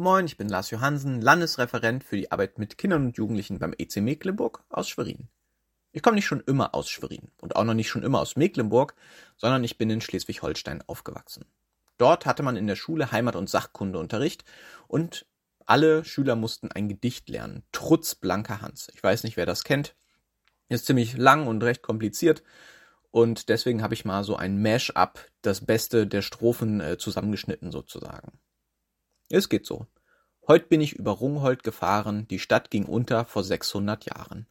Moin, ich bin Lars Johansen, Landesreferent für die Arbeit mit Kindern und Jugendlichen beim EC Mecklenburg aus Schwerin. Ich komme nicht schon immer aus Schwerin und auch noch nicht schon immer aus Mecklenburg, sondern ich bin in Schleswig-Holstein aufgewachsen. Dort hatte man in der Schule Heimat- und Sachkundeunterricht und alle Schüler mussten ein Gedicht lernen, Trutz blanker Hans. Ich weiß nicht, wer das kennt. Ist ziemlich lang und recht kompliziert und deswegen habe ich mal so ein Mash-up, das Beste der Strophen äh, zusammengeschnitten sozusagen. Es geht so. Heut bin ich über Rungholt gefahren, die Stadt ging unter vor 600 Jahren.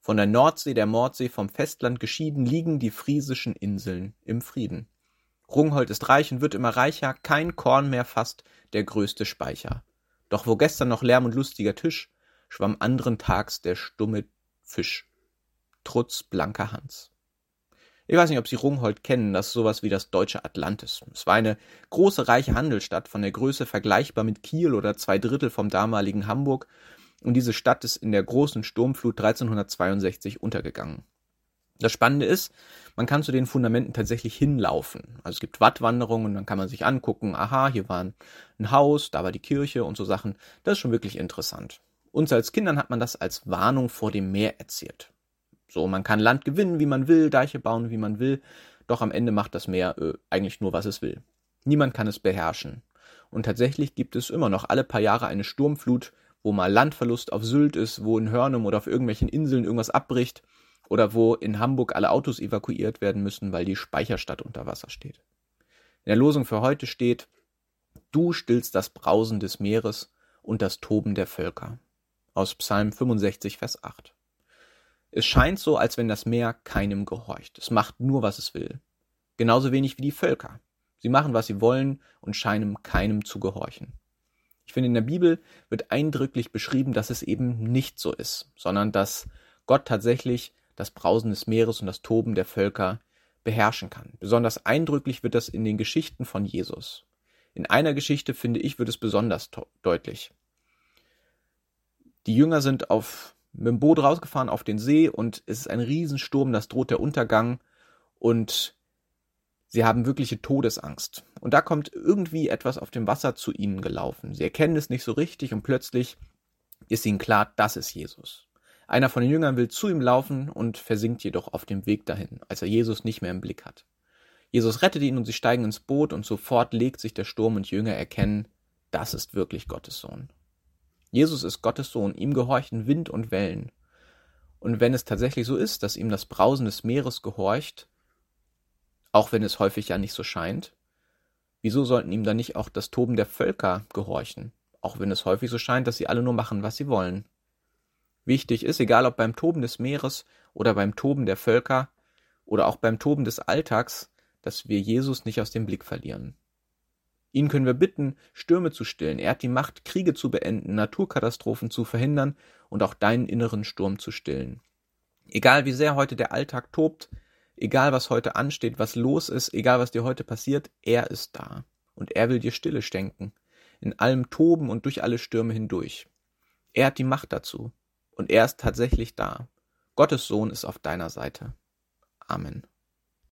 Von der Nordsee der Mordsee vom Festland geschieden liegen die friesischen Inseln im Frieden. Rungholt ist reich und wird immer reicher, kein Korn mehr fast, der größte Speicher. Doch wo gestern noch Lärm und lustiger Tisch, schwamm anderen Tags der stumme Fisch. Trutz blanker Hans. Ich weiß nicht, ob Sie Rungholt kennen, das ist sowas wie das deutsche Atlantis. Es war eine große, reiche Handelsstadt, von der Größe vergleichbar mit Kiel oder zwei Drittel vom damaligen Hamburg. Und diese Stadt ist in der großen Sturmflut 1362 untergegangen. Das Spannende ist, man kann zu den Fundamenten tatsächlich hinlaufen. Also es gibt Wattwanderungen dann kann man sich angucken, aha, hier war ein Haus, da war die Kirche und so Sachen. Das ist schon wirklich interessant. Uns als Kindern hat man das als Warnung vor dem Meer erzählt. So, man kann Land gewinnen, wie man will, Deiche bauen, wie man will, doch am Ende macht das Meer äh, eigentlich nur, was es will. Niemand kann es beherrschen. Und tatsächlich gibt es immer noch alle paar Jahre eine Sturmflut, wo mal Landverlust auf Sylt ist, wo in Hörnum oder auf irgendwelchen Inseln irgendwas abbricht oder wo in Hamburg alle Autos evakuiert werden müssen, weil die Speicherstadt unter Wasser steht. In der Losung für heute steht, du stillst das Brausen des Meeres und das Toben der Völker. Aus Psalm 65, Vers 8. Es scheint so, als wenn das Meer keinem gehorcht. Es macht nur, was es will. Genauso wenig wie die Völker. Sie machen, was sie wollen und scheinen keinem zu gehorchen. Ich finde, in der Bibel wird eindrücklich beschrieben, dass es eben nicht so ist, sondern dass Gott tatsächlich das Brausen des Meeres und das Toben der Völker beherrschen kann. Besonders eindrücklich wird das in den Geschichten von Jesus. In einer Geschichte, finde ich, wird es besonders deutlich. Die Jünger sind auf mit dem Boot rausgefahren auf den See und es ist ein Riesensturm, das droht der Untergang und sie haben wirkliche Todesangst. Und da kommt irgendwie etwas auf dem Wasser zu ihnen gelaufen. Sie erkennen es nicht so richtig und plötzlich ist ihnen klar, das ist Jesus. Einer von den Jüngern will zu ihm laufen und versinkt jedoch auf dem Weg dahin, als er Jesus nicht mehr im Blick hat. Jesus rettet ihn und sie steigen ins Boot und sofort legt sich der Sturm und Jünger erkennen, das ist wirklich Gottes Sohn. Jesus ist Gottes Sohn, ihm gehorchen Wind und Wellen. Und wenn es tatsächlich so ist, dass ihm das Brausen des Meeres gehorcht, auch wenn es häufig ja nicht so scheint, wieso sollten ihm dann nicht auch das Toben der Völker gehorchen, auch wenn es häufig so scheint, dass sie alle nur machen, was sie wollen? Wichtig ist, egal ob beim Toben des Meeres oder beim Toben der Völker oder auch beim Toben des Alltags, dass wir Jesus nicht aus dem Blick verlieren. Ihn können wir bitten, Stürme zu stillen. Er hat die Macht, Kriege zu beenden, Naturkatastrophen zu verhindern und auch deinen inneren Sturm zu stillen. Egal wie sehr heute der Alltag tobt, egal was heute ansteht, was los ist, egal was dir heute passiert, er ist da. Und er will dir Stille schenken. In allem Toben und durch alle Stürme hindurch. Er hat die Macht dazu. Und er ist tatsächlich da. Gottes Sohn ist auf deiner Seite. Amen.